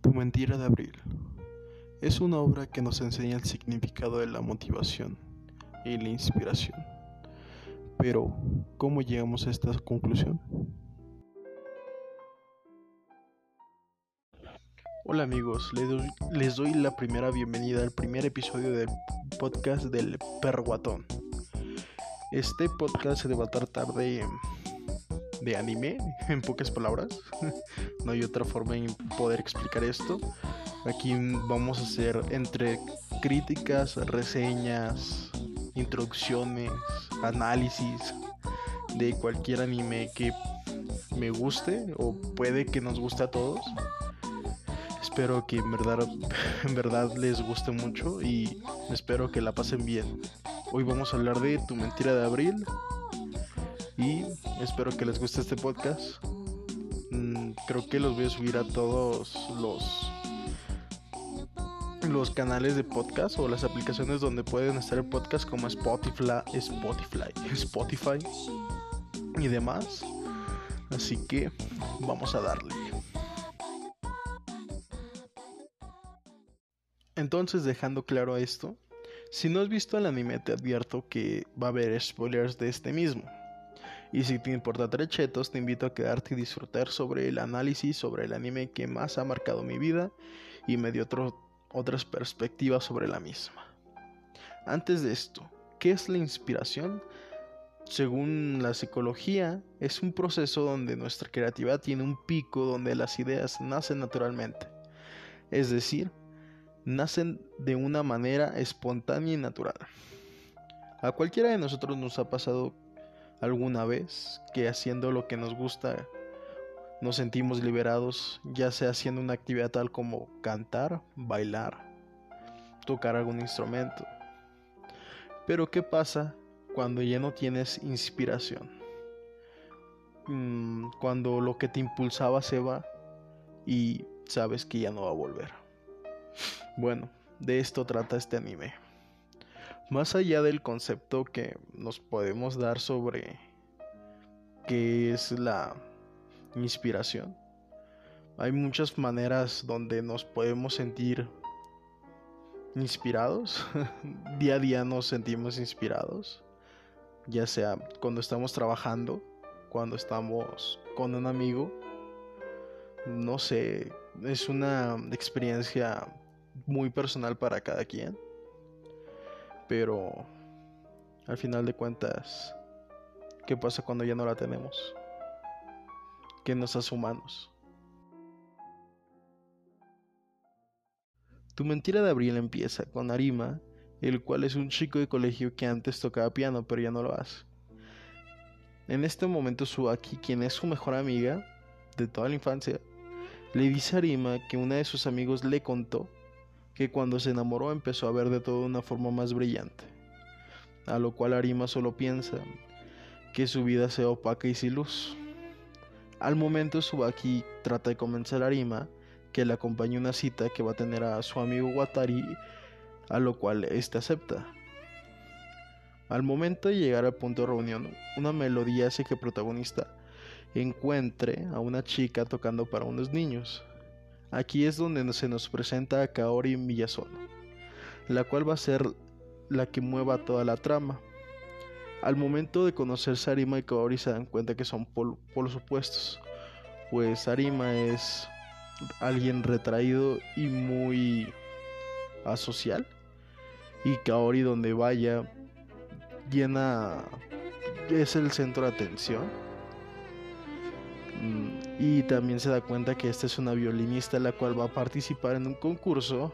Tu mentira de abril es una obra que nos enseña el significado de la motivación y la inspiración. Pero, ¿cómo llegamos a esta conclusión? Hola amigos, les doy, la primera bienvenida al primer episodio del podcast del Perro Guatón. Este podcast se va a tratar de de anime, en pocas palabras. no hay otra forma de poder explicar esto. Aquí vamos a hacer entre críticas, reseñas, introducciones, análisis de cualquier anime que me guste o puede que nos guste a todos. Espero que en verdad, en verdad les guste mucho y espero que la pasen bien. Hoy vamos a hablar de Tu mentira de abril, y espero que les guste este podcast. Mm, creo que los voy a subir a todos los los canales de podcast o las aplicaciones donde pueden estar el podcast como Spotify, Spotify, Spotify y demás. Así que vamos a darle. Entonces, dejando claro esto, si no has visto el anime, te advierto que va a haber spoilers de este mismo. Y si te importa trechetos, te invito a quedarte y disfrutar sobre el análisis sobre el anime que más ha marcado mi vida y me dio otras perspectivas sobre la misma. Antes de esto, ¿qué es la inspiración? Según la psicología, es un proceso donde nuestra creatividad tiene un pico donde las ideas nacen naturalmente. Es decir, nacen de una manera espontánea y natural. A cualquiera de nosotros nos ha pasado alguna vez que haciendo lo que nos gusta nos sentimos liberados, ya sea haciendo una actividad tal como cantar, bailar, tocar algún instrumento. Pero ¿qué pasa cuando ya no tienes inspiración? Mm, cuando lo que te impulsaba se va y sabes que ya no va a volver. Bueno, de esto trata este anime. Más allá del concepto que nos podemos dar sobre qué es la inspiración, hay muchas maneras donde nos podemos sentir inspirados. día a día nos sentimos inspirados, ya sea cuando estamos trabajando, cuando estamos con un amigo. No sé, es una experiencia muy personal para cada quien pero al final de cuentas, ¿qué pasa cuando ya no la tenemos? ¿Qué nos hace humanos? Tu mentira de abril empieza con Arima, el cual es un chico de colegio que antes tocaba piano pero ya no lo hace. En este momento Suaki, quien es su mejor amiga de toda la infancia, le dice a Arima que una de sus amigos le contó que cuando se enamoró empezó a ver de todo de una forma más brillante, a lo cual Arima solo piensa que su vida sea opaca y sin luz. Al momento Subaki trata de convencer a Arima que le acompañe una cita que va a tener a su amigo Watari, a lo cual éste acepta. Al momento de llegar al punto de reunión, una melodía hace que el protagonista encuentre a una chica tocando para unos niños. Aquí es donde se nos presenta a Kaori Miyazono, la cual va a ser la que mueva toda la trama. Al momento de conocer Sarima y Kaori se dan cuenta que son polos opuestos, pues Sarima es alguien retraído y muy asocial, y Kaori donde vaya llena es el centro de atención. Mm, y también se da cuenta que esta es una violinista la cual va a participar en un concurso.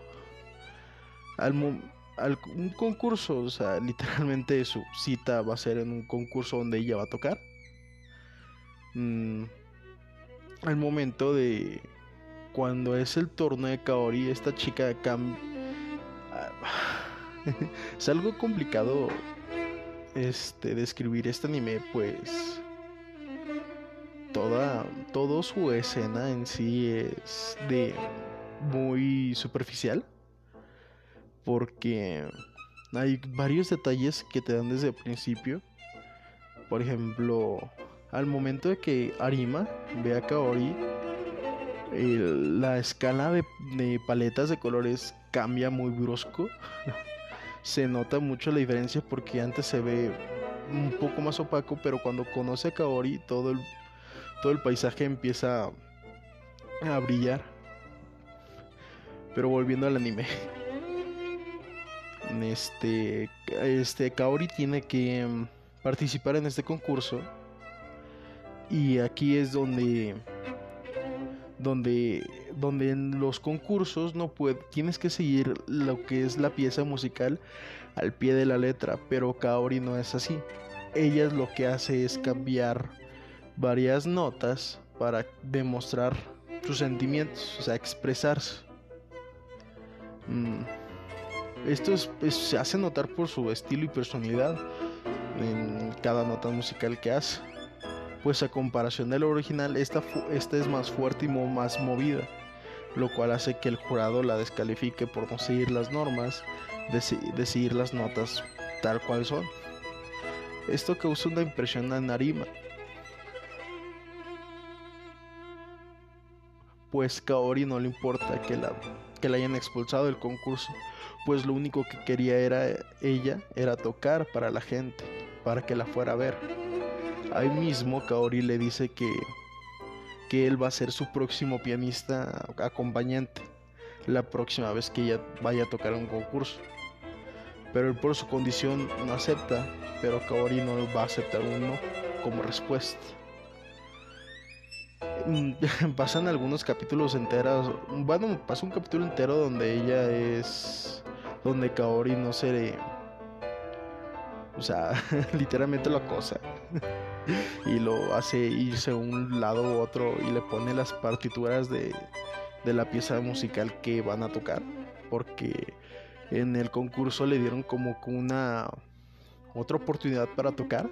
Al, un concurso, o sea, literalmente su cita va a ser en un concurso donde ella va a tocar. Mm, al momento de cuando es el torneo de Kaori, esta chica cambia. es algo complicado este describir este anime, pues toda, todo su escena en sí es de muy superficial. Porque hay varios detalles que te dan desde el principio. Por ejemplo, al momento de que Arima ve a Kaori, la escala de, de, paletas de colores cambia muy brusco. se nota mucho la diferencia porque antes se ve un poco más opaco, pero cuando conoce a Kaori todo el, todo el paisaje empieza a brillar. Pero volviendo al anime. Este, este Kaori tiene que participar en este concurso y aquí es donde donde donde en los concursos no puede, tienes que seguir lo que es la pieza musical al pie de la letra, pero Kaori no es así. Ella lo que hace es cambiar varias notas para demostrar sus sentimientos, o sea, expresarse. Mm. Esto se hace notar por su estilo y personalidad en cada nota musical que hace. Pues a comparación del original, esta, esta es más fuerte y más movida, lo cual hace que el jurado la descalifique por no seguir las normas de, seguir las notas tal cual son. Esto causa una impresión en Narima, pues Kaori no le importa que la, que la hayan expulsado del concurso, pues lo único que quería era ella era tocar para la gente, para que la fuera a ver. Ahí mismo Kaori le dice que, que él va a ser su próximo pianista acompañante la próxima vez que ella vaya a tocar un concurso. Pero él por su condición no acepta, pero Kaori no va a aceptar uno como respuesta. Mm, pasan algunos capítulos enteros. Bueno, pasa un capítulo entero donde ella es. Donde Kaori no se. O sea, literalmente lo acosa. y lo hace irse un lado u otro y le pone las partituras de, de la pieza musical que van a tocar. Porque en el concurso le dieron como una. Otra oportunidad para tocar.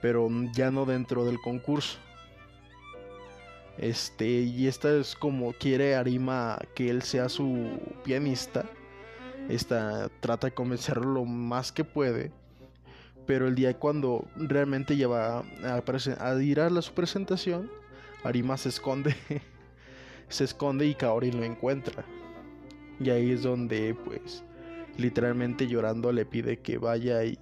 Pero ya no dentro del concurso este, y esta es como quiere Arima que él sea su pianista. Esta trata de convencerlo lo más que puede. Pero el día cuando realmente lleva a, a ir a su presentación, Arima se esconde. se esconde y Kaori lo encuentra. Y ahí es donde, pues, literalmente llorando le pide que vaya y,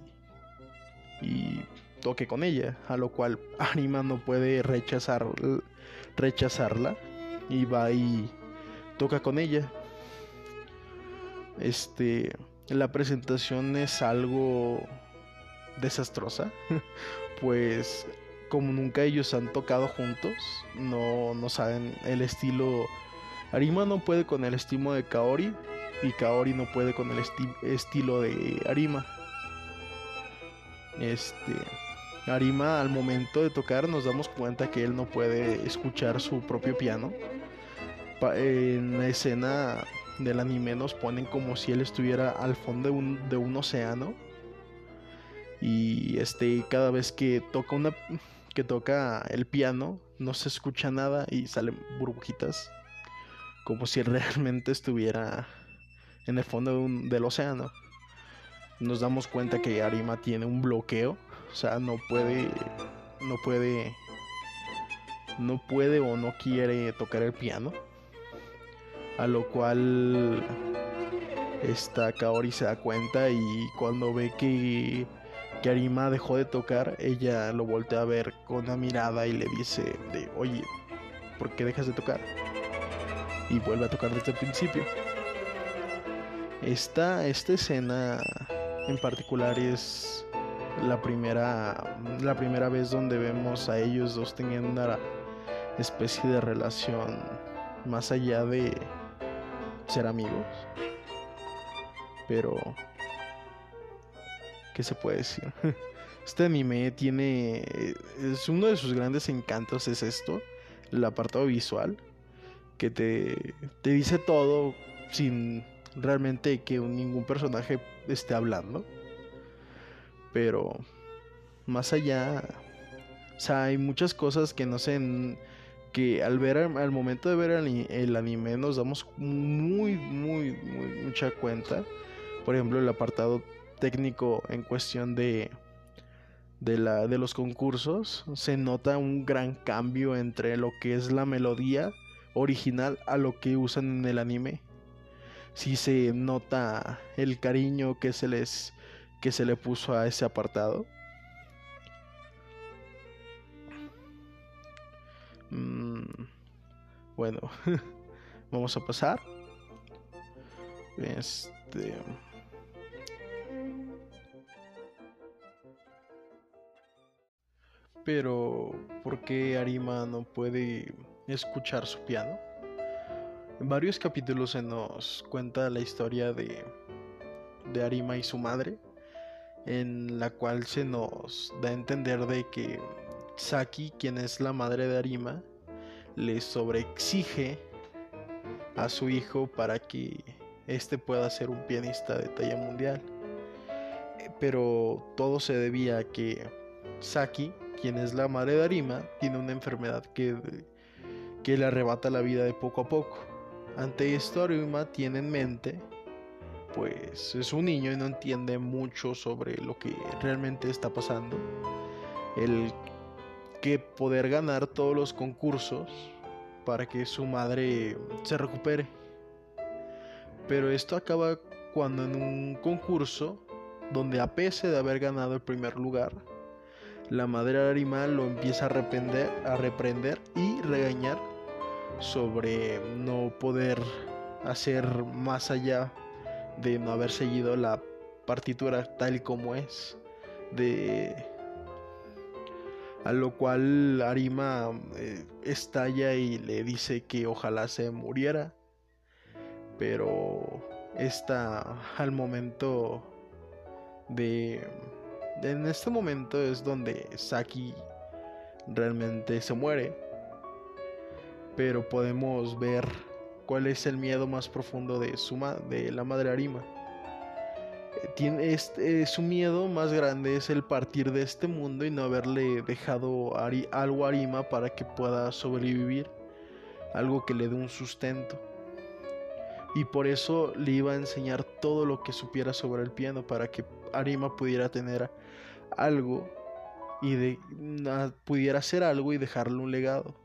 y toque con ella. A lo cual Arima no puede rechazar rechazarla y va y toca con ella. Este, la presentación es algo desastrosa, pues como nunca ellos han tocado juntos, no, no saben el estilo. Arima no puede con el estilo de Kaori y Kaori no puede con el estilo de Arima. Este, Arima al momento de tocar nos damos cuenta que él no puede escuchar su propio piano. en la escena del anime nos ponen como si él estuviera al fondo de un, de un océano. Y este cada vez que toca una que toca el piano no se escucha nada y salen burbujitas como si realmente estuviera en el fondo del océano. Nos damos cuenta que Arima tiene un bloqueo o sea, no puede, no puede, no puede o no quiere tocar el piano. A lo cual esta Kaori se da cuenta y cuando ve que, que Arima dejó de tocar, ella lo voltea a ver con una mirada y le dice de, oye, ¿por qué dejas de tocar? Y vuelve a tocar desde el principio. Esta, esta escena en particular es la primera, la primera vez donde vemos a ellos dos teniendo una especie de relación más allá de ser amigos. Pero, ¿qué se puede decir? Este anime tiene, es uno de sus grandes encantos es esto, el apartado visual, que te, te dice todo sin realmente que ningún personaje esté hablando. Pero más allá, o sea, hay muchas cosas que no sé, que al ver, al momento de ver el, anime nos damos muy, muy, muy, mucha cuenta. Por ejemplo, el apartado técnico en cuestión de, de, la, de los concursos, se nota un gran cambio entre lo que es la melodía original a lo que usan en el anime. Si se nota el cariño que se les que se le puso a ese apartado. Mm, bueno, vamos a pasar. Este. Pero, ¿por qué Arima no puede escuchar su piano? En varios capítulos se nos cuenta la historia de, de Arima y su madre, en la cual se nos da a entender de que Saki, quien es la madre de Arima, le sobreexige a su hijo para que éste pueda ser un pianista de talla mundial. Eh, pero todo se debía a que Saki, quien es la madre de Arima, tiene una enfermedad que, que le arrebata la vida de poco a poco. Ante esto Arima tiene en mente, pues es un niño y no entiende mucho sobre lo que realmente está pasando. El que poder ganar todos los concursos para que su madre se recupere. Pero esto acaba cuando en un concurso donde a pesar de haber ganado el primer lugar, la madre animal lo empieza a reprender, a reprender y regañar sobre no poder hacer más allá de no haber seguido la partitura tal como es de a lo cual Arima eh, estalla y le dice que ojalá se muriera. Pero está al momento de... En este momento es donde Saki realmente se muere. Pero podemos ver cuál es el miedo más profundo de, su de la madre Arima tiene este, su miedo más grande es el partir de este mundo y no haberle dejado algo a Arima para que pueda sobrevivir, algo que le dé un sustento. Y por eso le iba a enseñar todo lo que supiera sobre el piano para que Arima pudiera tener algo y de, pudiera hacer algo y dejarle un legado.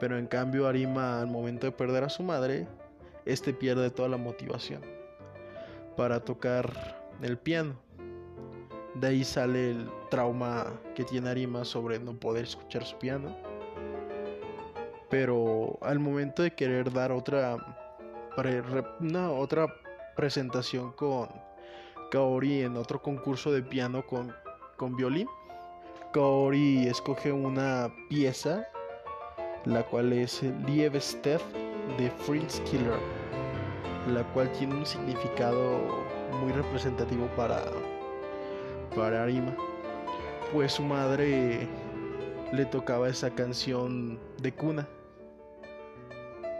Pero en cambio Arima al momento de perder a su madre, este pierde toda la motivación para tocar el piano. De ahí sale el trauma que tiene Arima sobre no poder escuchar su piano. Pero al momento de querer dar otra, otra presentación con Kaori en otro concurso de piano con, con violín, Kaori escoge una pieza, la cual es Liebesteth de Fritz Killer la cual tiene un significado muy representativo para, para Arima. Pues su madre le tocaba esa canción de cuna.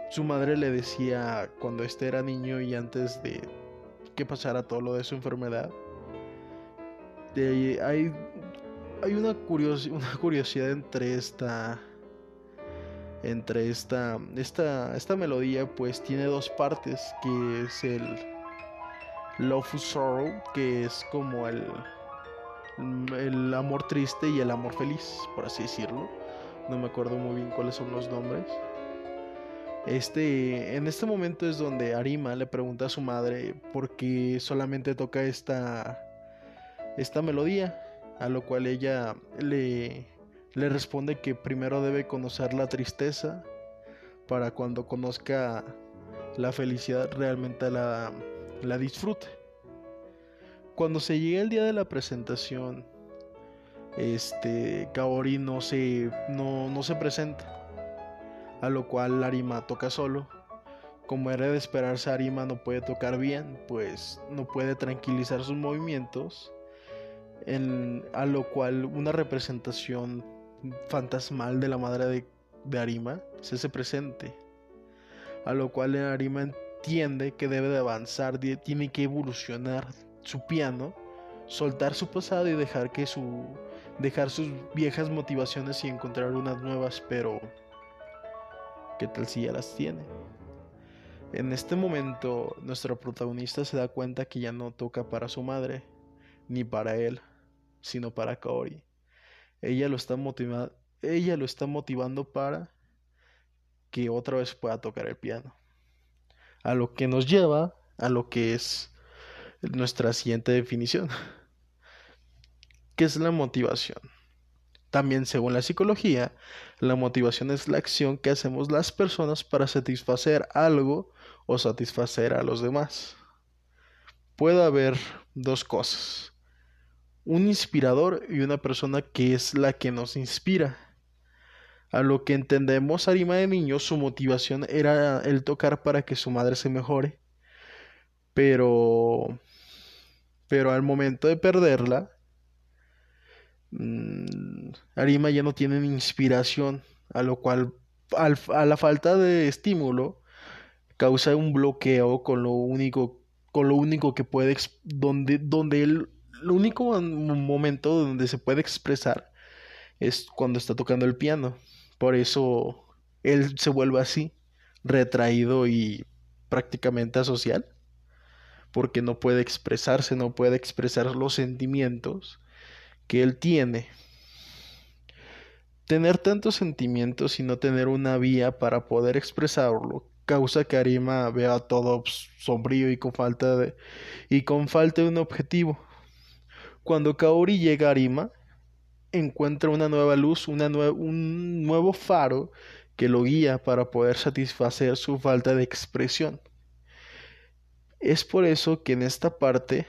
Su madre le decía cuando este era niño y antes de que pasara todo lo de su enfermedad. Hay hay una, una curiosidad entre esta entre esta, esta, esta melodía pues tiene dos partes que es el Love Sorrow que es como el, el amor triste y el amor feliz por así decirlo. No me acuerdo muy bien cuáles son los nombres. Este en este momento es donde Arima le pregunta a su madre por qué solamente toca esta esta melodía a lo cual ella le le responde que primero debe conocer la tristeza para cuando conozca la felicidad realmente la, la disfrute. Cuando se llega el día de la presentación, este Kaori no se, no, no se presenta, a lo cual Arima toca solo. Como era de esperarse, Arima no puede tocar bien, pues no puede tranquilizar sus movimientos, en, a lo cual una representación fantasmal de la madre de, Arima se hace presente. A lo cual Arima entiende que debe de avanzar, tiene que evolucionar su piano, soltar su pasado y dejar que su dejar sus viejas motivaciones y encontrar unas nuevas, pero ¿qué tal si ya las tiene? En este momento, nuestro protagonista se da cuenta que ya no toca para su madre, ni para él, sino para Kaori ella lo está motivando, ella lo está motivando para que otra vez pueda tocar el piano. A lo que nos lleva a lo que es nuestra siguiente definición, que es la motivación. También según la psicología, la motivación es la acción que hacemos las personas para satisfacer algo o satisfacer a los demás. Puede haber dos cosas, un inspirador y una persona que es la que nos inspira. A lo que entendemos Arima de niño, su motivación era el tocar para que su madre se mejore. Pero pero al momento de perderla, mmm, Arima ya no tiene inspiración, a lo cual al, a la falta de estímulo causa un bloqueo con lo único con lo único que puede donde donde el, el único momento donde se puede expresar es cuando está tocando el piano. Por eso él se vuelve así, retraído y prácticamente asocial porque no puede expresarse, no puede expresar los sentimientos que él tiene. Tener tantos sentimientos y no tener una vía para poder expresarlo causa que Arima vea todo sombrío y con falta de y con falta de un objetivo. Cuando Kaori llega a Arima, encuentra una nueva luz, un nuevo faro que lo guía para poder satisfacer su falta de expresión. Es por eso que en esta parte,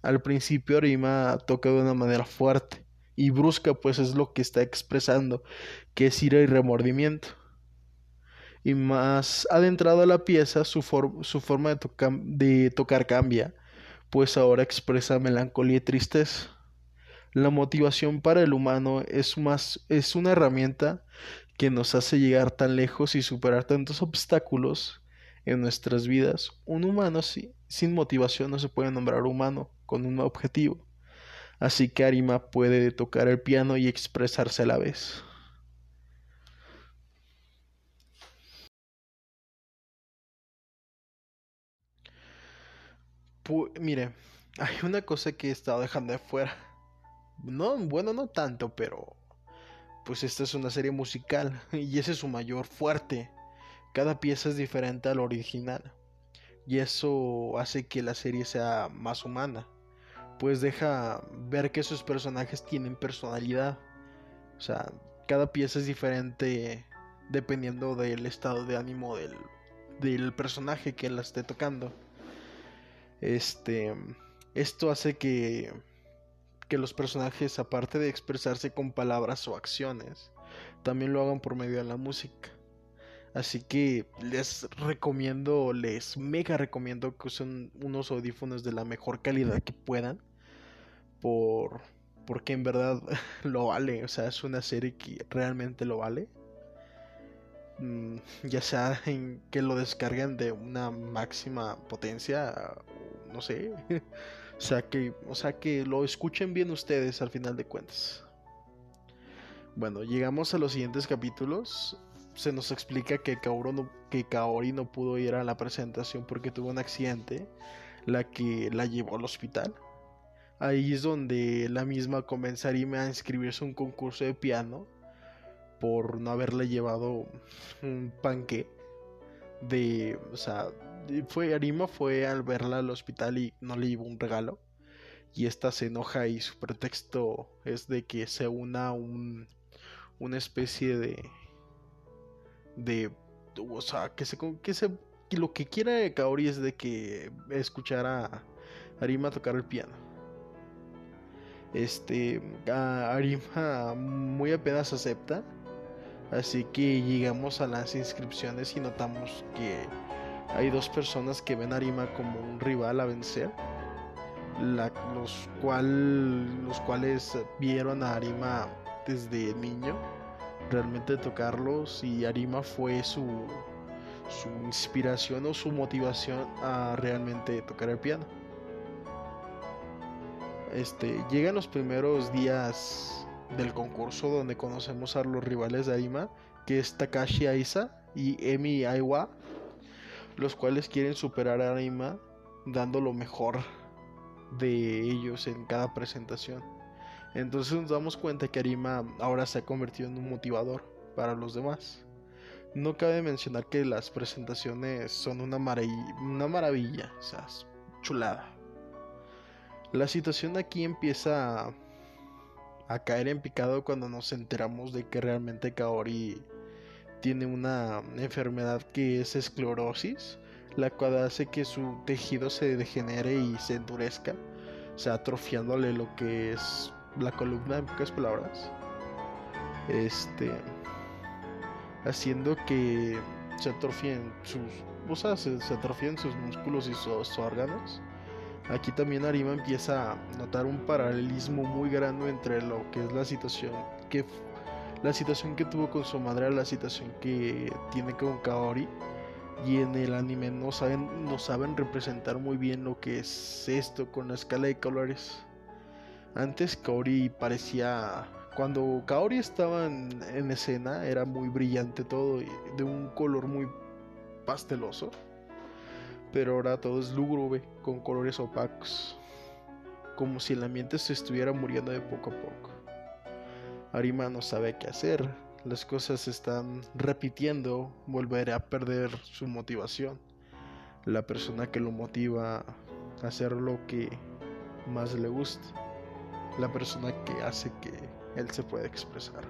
al principio Arima toca de una manera fuerte y brusca, pues es lo que está expresando, que es ira y remordimiento. Y más adentrado a la pieza, su, forma de tocar cambia, pues ahora expresa melancolía y tristeza. La motivación para el humano es, más, es una herramienta que nos hace llegar tan lejos y superar tantos obstáculos en nuestras vidas. Un humano sin motivación no se puede nombrar humano con un objetivo. Así que Arima puede tocar el piano y expresarse a la vez. Mire, hay una cosa que he estado dejando de fuera. No, bueno, no tanto, pero pues esta es una serie musical y ese es su mayor fuerte. Cada pieza es diferente al original. Y eso hace que la serie sea más humana. Pues deja ver que sus personajes tienen personalidad. O sea, cada pieza es diferente dependiendo del estado de ánimo del, del personaje que la esté tocando. Este, esto hace que, que los personajes, aparte de expresarse con palabras o acciones, también lo hagan por medio de la música. Así que les recomiendo, les mega recomiendo que usen unos audífonos de la mejor calidad que puedan. Por, porque en verdad lo vale. O sea, es una serie que realmente lo vale. Mm, ya sea en que lo descarguen de una máxima potencia. No sé. o sea que. O sea que lo escuchen bien ustedes al final de cuentas. Bueno, llegamos a los siguientes capítulos se nos explica que, no, que Kaori no pudo ir a la presentación porque tuvo un accidente, la que la llevó al hospital. Ahí es donde la misma comenzaría a inscribirse a un concurso de piano por no haberle llevado un panque de, o sea, fue Arima fue al verla al hospital y no le llevó un regalo y esta se enoja y su pretexto es de que se una un una especie de de, o sea, que se, que se, lo que quiera Kaori es de que escuchara a Arima tocar el piano. Este, Arima muy apenas acepta, así que llegamos a las inscripciones y notamos que hay dos personas que ven a Arima como un rival a vencer. los, cual, los cuales vieron a Arima desde niño realmente tocarlos y Arima fue su, inspiración o su motivación a realmente tocar el piano. Este, llegan los primeros días del concurso donde conocemos a los rivales de Arima, que es Takashi Aisa y Emi Aiwa, los cuales quieren superar a Arima dando lo mejor de ellos en cada presentación. Entonces nos damos cuenta que Arima ahora se ha convertido en un motivador para los demás. No cabe mencionar que las presentaciones son una, una maravilla, o sea, chulada. La situación aquí empieza a, a, caer en picado cuando nos enteramos de que realmente Kaori tiene una enfermedad que es esclerosis, la cual hace que su tejido se degenere y se endurezca, o sea, atrofiándole lo que es la columna en pocas palabras. Este haciendo que se atrofien sus, o sea, se, atrofien sus músculos y sus, órganos. Aquí también Arima empieza a notar un paralelismo muy grande entre lo que es la situación que la situación que tuvo con su madre la situación que tiene con Kaori y en el anime no saben no saben representar muy bien lo que es esto con la escala de colores. Antes Kaori parecía cuando Kaori estaba en, escena era muy brillante todo, de un color muy pasteloso. Pero ahora todo es lúgubre, con colores opacos, como si el ambiente se estuviera muriendo de poco a poco. Arima no sabe qué hacer, las cosas se están repitiendo, volverá a perder su motivación. La persona que lo motiva a hacer lo que más le gusta, la persona que hace que él se puede expresar.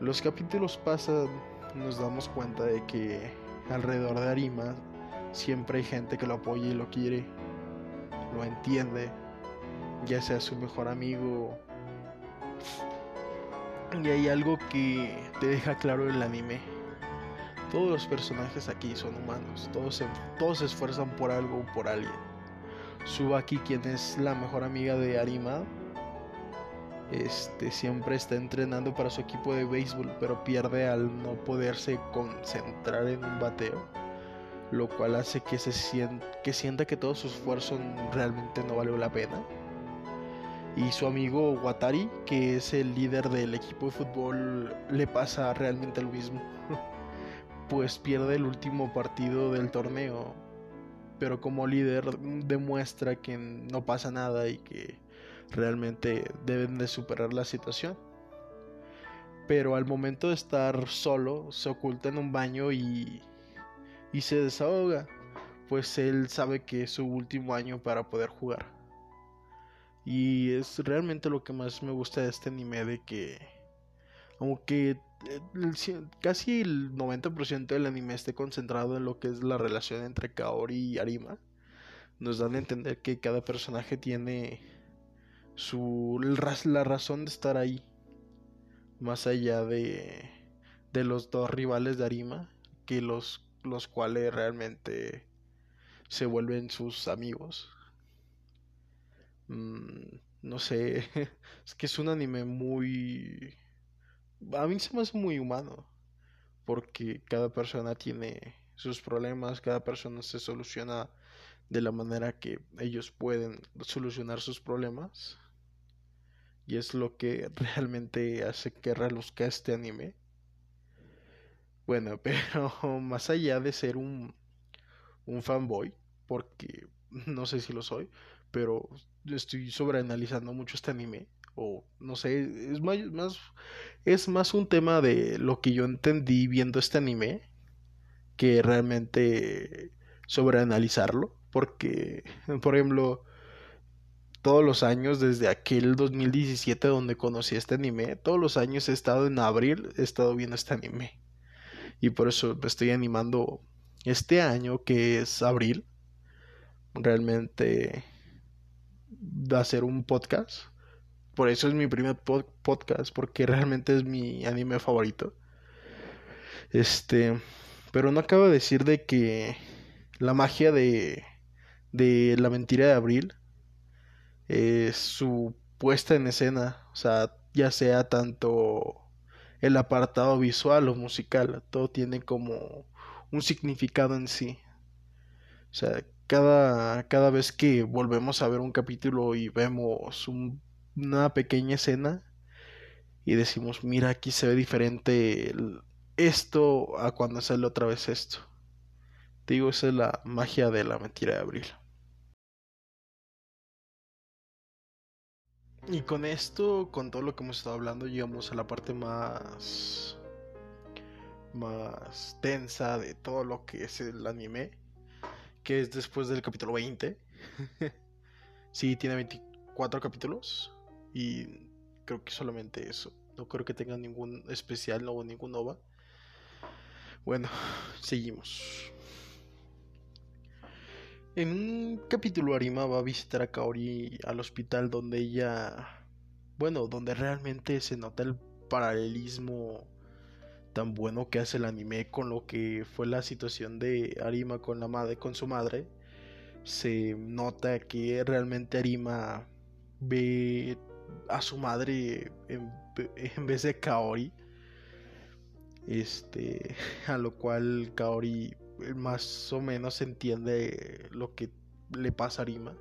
Los capítulos pasan, nos damos cuenta de que alrededor de Arima siempre hay gente que lo apoya y lo quiere, lo entiende, ya sea su mejor amigo. Y hay algo que te deja claro el anime. Todos los personajes aquí son humanos, todos se, todos se esfuerzan por algo o por alguien. Subaki, quien es la mejor amiga de Arima, este, siempre está entrenando para su equipo de béisbol, pero pierde al no poderse concentrar en un bateo, lo cual hace que, se sienta, que sienta que todo su esfuerzo realmente no valió la pena. Y su amigo Watari, que es el líder del equipo de fútbol, le pasa realmente lo mismo. pues pierde el último partido del torneo, pero como líder demuestra que no pasa nada y que realmente deben de superar la situación. Pero al momento de estar solo, se oculta en un baño y, y se desahoga, pues él sabe que es su último año para poder jugar. Y es realmente lo que más me gusta de este anime, de que aunque casi el 90% del anime esté concentrado en lo que es la relación entre Kaori y Arima, nos dan a entender que cada personaje tiene su la razón de estar ahí. Más allá de de los dos rivales de Arima que los los cuales realmente se vuelven sus amigos mm, no sé es que es un anime muy a mí se me hace muy humano porque cada persona tiene sus problemas cada persona se soluciona de la manera que ellos pueden solucionar sus problemas y es lo que realmente hace que reluzca este anime. Bueno, pero más allá de ser un, un fanboy, porque no sé si lo soy, pero estoy sobreanalizando mucho este anime. O no sé, es más, es más un tema de lo que yo entendí viendo este anime que realmente sobreanalizarlo. Porque, por ejemplo, todos los años, desde aquel 2017 donde conocí este anime, todos los años he estado en abril, he estado viendo este anime. Y por eso estoy animando este año, que es abril, realmente hacer un podcast. Por eso es mi primer podcast, porque realmente es mi anime favorito. Este, pero no acabo de decir de que la magia de, de la mentira de abril eh, su puesta en escena, o sea, ya sea tanto el apartado visual o musical, todo tiene como un significado en sí. O sea, cada, cada vez que volvemos a ver un capítulo y vemos una pequeña escena y decimos, mira, aquí se ve diferente esto a cuando sale otra vez esto. digo, esa es la magia de la mentira de abril. Y con esto, con todo lo que hemos estado hablando, llegamos a la parte más más tensa de todo lo que es el anime, que es después del capítulo 20. sí, tiene 24 capítulos y creo que solamente eso. No creo que tenga ningún especial o ningún nova. Bueno, seguimos. En un capítulo Arima va a visitar a Kaori al hospital donde ella, bueno, donde realmente se nota el paralelismo tan bueno que hace el anime con lo que fue la situación de Arima con la madre, con su madre. Se nota que realmente Arima ve a su madre en, vez de Kaori. Este, a lo cual Kaori más o menos entiende lo que le pasa a Arima.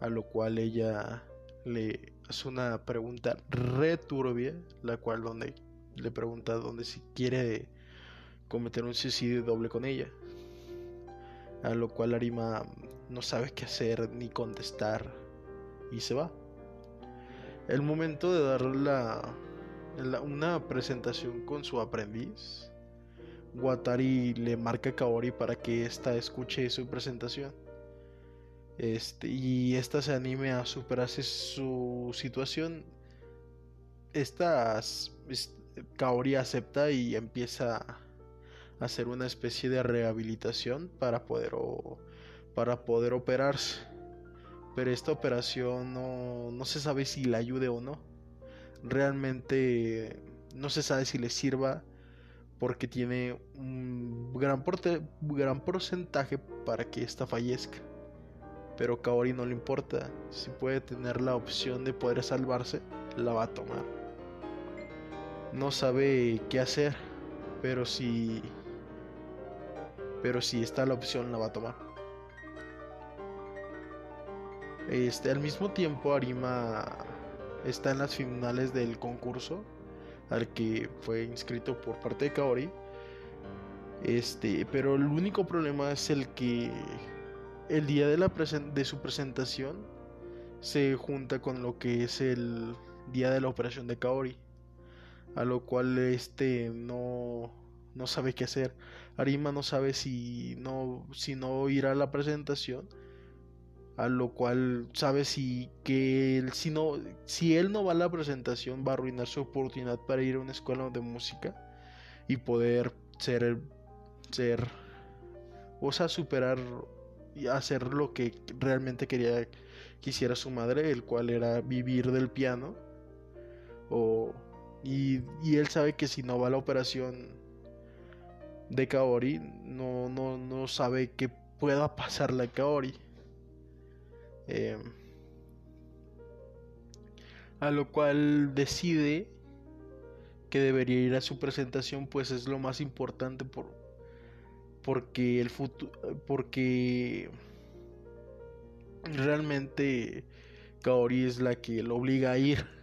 A lo cual ella le hace una pregunta returbia, la cual donde le pregunta dónde si quiere cometer un suicidio doble con ella. A lo cual Arima no sabe qué hacer ni contestar y se va. El momento de dar la, una presentación con su aprendiz, Watari le marca a Kaori para que ésta escuche su presentación. Este, y ésta se anime a superarse su situación. Esta Kaori acepta y empieza a hacer una especie de rehabilitación para poder, para poder operarse. Pero esta operación no, no se sabe si le ayude o no. Realmente no se sabe si le sirva porque tiene un gran, gran porcentaje para que esta fallezca. Pero Kaori no le importa. Si puede tener la opción de poder salvarse, la va a tomar no sabe qué hacer, pero si pero si está la opción la va a tomar. Este, al mismo tiempo Arima está en las finales del concurso al que fue inscrito por parte de Kaori. Este, pero el único problema es el que el día de, la de su presentación se junta con lo que es el día de la operación de Kaori a lo cual este no, no sabe qué hacer. Arima no sabe si no, si no irá a la presentación, a lo cual sabe si que él, si no, si él no va a la presentación va a arruinar su oportunidad para ir a una escuela de música y poder ser, ser, o sea, superar y hacer lo que realmente quería quisiera su madre, el cual era vivir del piano o y, él sabe que si no va a la operación de Kaori, no, no, no sabe qué pueda pasarle a Kaori. Eh, a lo cual decide que debería ir a su presentación, pues es lo más importante por, porque el futuro, porque realmente Kaori es la que lo obliga a ir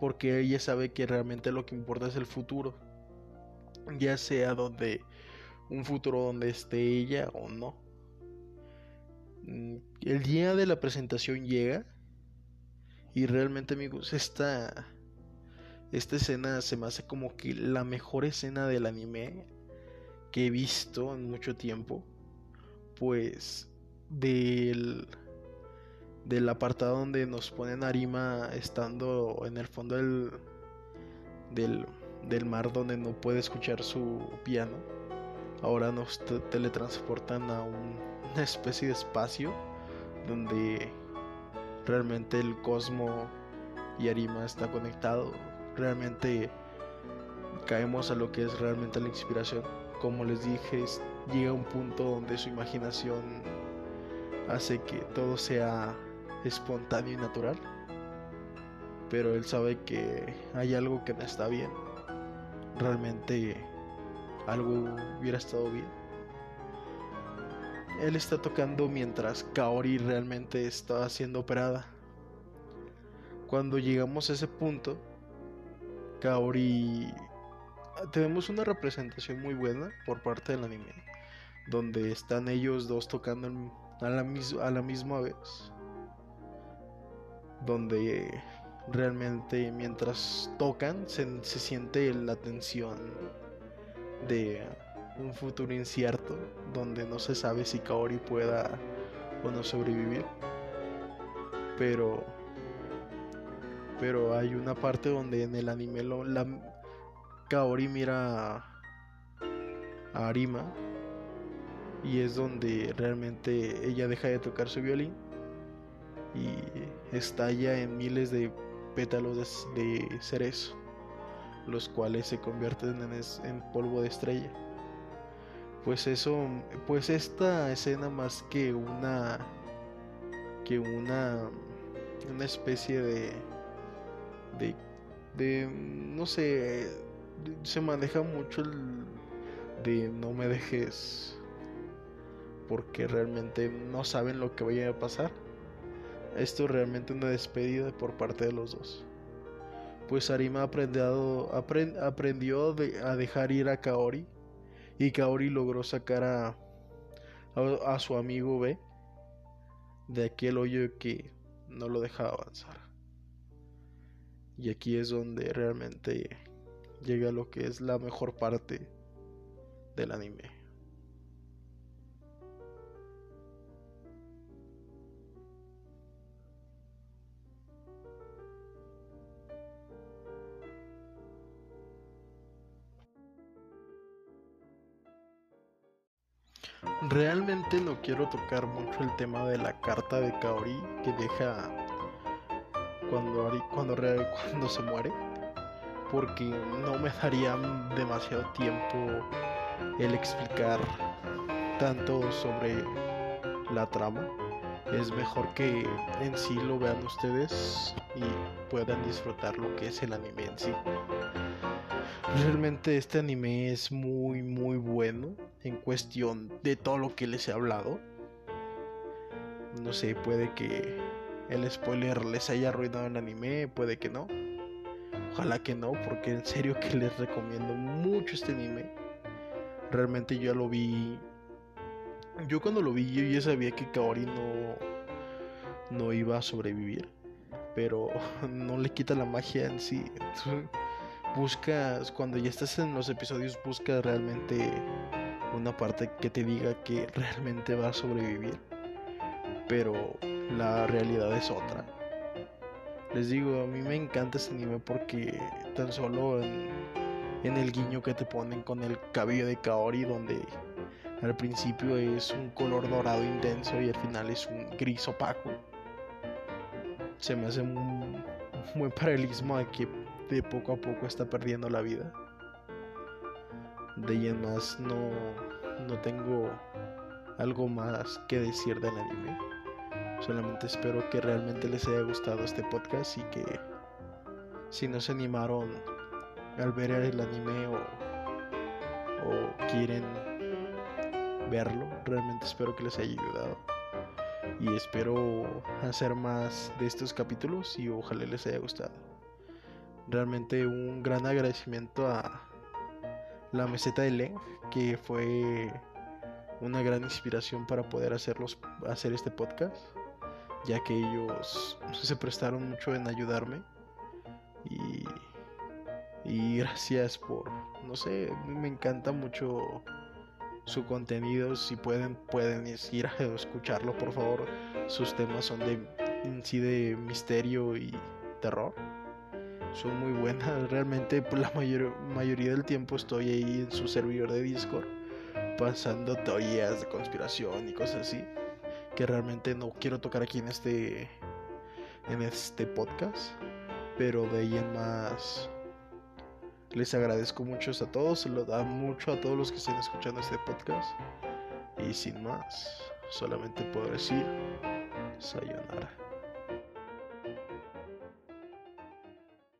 porque ella sabe que realmente lo que importa es el futuro, ya sea donde un futuro donde esté ella o no. Mm, el día de la presentación llega y realmente amigos esta esta escena se me hace como que la mejor escena del anime que he visto en mucho tiempo, pues del del apartado donde nos ponen Arima estando en el fondo del, del, mar donde no puede escuchar su piano. Ahora nos teletransportan a una especie de espacio donde realmente el cosmo y Arima está conectado. Realmente caemos a lo que es realmente la inspiración. Como les dije, llega un punto donde su imaginación hace que todo sea espontáneo y natural. Pero él sabe que hay algo que no está bien. Realmente algo hubiera estado bien. Él está tocando mientras Kaori realmente está siendo operada. Cuando llegamos a ese punto, Kaori tenemos una representación muy buena por parte del anime, donde están ellos dos tocando a la, a la misma vez donde realmente mientras tocan se, siente la tensión de un futuro incierto donde no se sabe si Kaori pueda o no sobrevivir. Pero pero hay una parte donde en el anime lo, la Kaori mira a Arima y es donde realmente ella deja de tocar su violín y estalla en miles de pétalos de, cerezo, los cuales se convierten en, en polvo de estrella. Pues eso, pues esta escena más que una que una una especie de de, de no sé, se maneja mucho el de no me dejes porque realmente no saben lo que vaya a pasar. Esto es realmente una despedida por parte de los dos. Pues Arima aprendió, a dejar ir a Kaori y Kaori logró sacar a, a su amigo B de aquel hoyo que no lo dejaba avanzar. Y aquí es donde realmente llega lo que es la mejor parte del anime. Realmente no quiero tocar mucho el tema de la carta de Kaori que deja cuando, cuando, cuando se muere, porque no me daría demasiado tiempo el explicar tanto sobre la trama. Es mejor que en sí lo vean ustedes y puedan disfrutar lo que es el anime en sí. Realmente este anime es muy muy bueno en cuestión de todo lo que les he hablado. No sé, puede que el spoiler les haya arruinado el anime, puede que no. Ojalá que no, porque en serio que les recomiendo mucho este anime. Realmente yo lo vi. Yo cuando lo vi, yo ya sabía que Kaori no, no iba a sobrevivir. Pero no le quita la magia en sí. Buscas, cuando ya estás en los episodios, busca realmente una parte que te diga que realmente va a sobrevivir. Pero la realidad es otra. Les digo, a mí me encanta este anime porque tan solo en, el guiño que te ponen con el cabello de Kaori, donde al principio es un color dorado intenso y al final es un gris opaco. Se me hace un buen paralelismo a que de poco a poco está perdiendo la vida. De ahí más no, no tengo algo más que decir del anime. Solamente espero que realmente les haya gustado este podcast y que si no se animaron al ver el anime o, o quieren verlo, realmente espero que les haya ayudado. Y espero hacer más de estos capítulos y ojalá les haya gustado. Realmente un gran agradecimiento a la meseta de Len, que fue una gran inspiración para poder hacerlos, hacer este podcast ya que ellos se prestaron mucho en ayudarme. Y, y gracias por, no sé, me encanta mucho su contenido, si pueden pueden ir a escucharlo por favor, sus temas son de en sí de misterio y terror. Son muy buenas, realmente por la mayor, mayoría del tiempo estoy ahí en su servidor de Discord pasando teorías de conspiración y cosas así que realmente no quiero tocar aquí en este en este podcast, pero de ahí en más les agradezco mucho a todos, se lo da mucho a todos los que estén escuchando este podcast y sin más, solamente puedo decir sayonara.